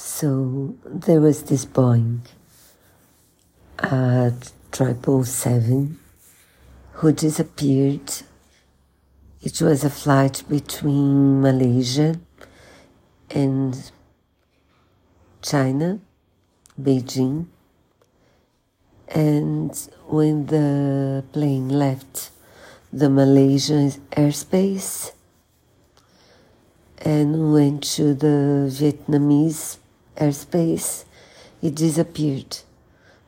So there was this Boeing at uh, triple seven who disappeared. It was a flight between Malaysia and China, Beijing. And when the plane left the Malaysian airspace and went to the Vietnamese airspace, it disappeared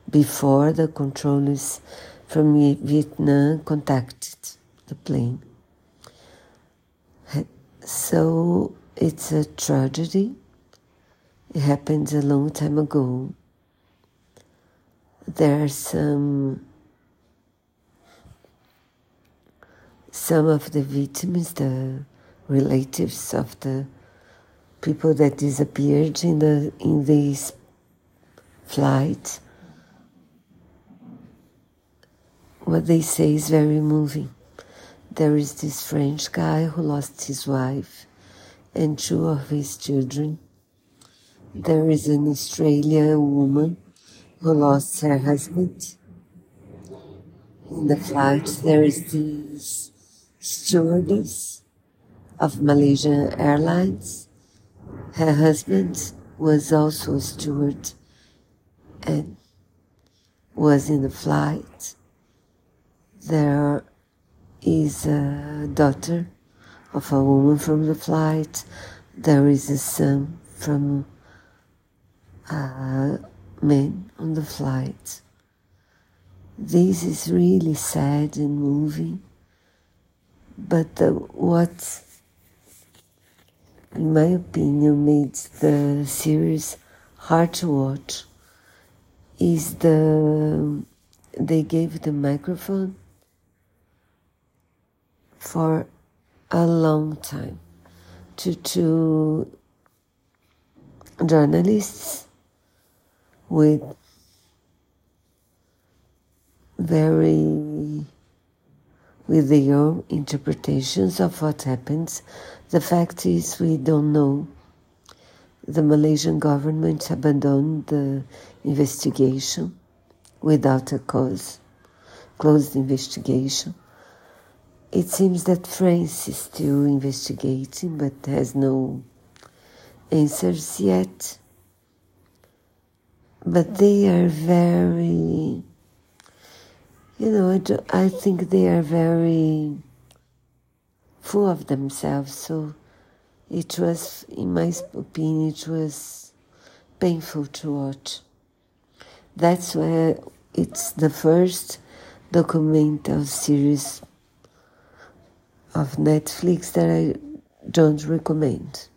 before the controllers from Vietnam contacted the plane. So it's a tragedy. It happened a long time ago. There are some some of the victims, the relatives of the people that disappeared in the in this flight. What they say is very moving. There is this French guy who lost his wife and two of his children. There is an Australian woman who lost her husband. In the flight, there is this stewardess of Malaysian Airlines. Her husband was also a steward and was in the flight. There is a daughter of a woman from the flight. There is a son from uh, a man on the flight. This is really sad and moving, but the, what, in my opinion, made the series hard to watch is the they gave the microphone for a long time to two journalists with very with their interpretations of what happens. The fact is we don't know. The Malaysian government abandoned the investigation without a cause, closed investigation. It seems that France is still investigating but has no answers yet. But they are very, you know, I, do, I think they are very full of themselves. So it was, in my opinion, it was painful to watch. That's why it's the first documental series of Netflix that I don't recommend.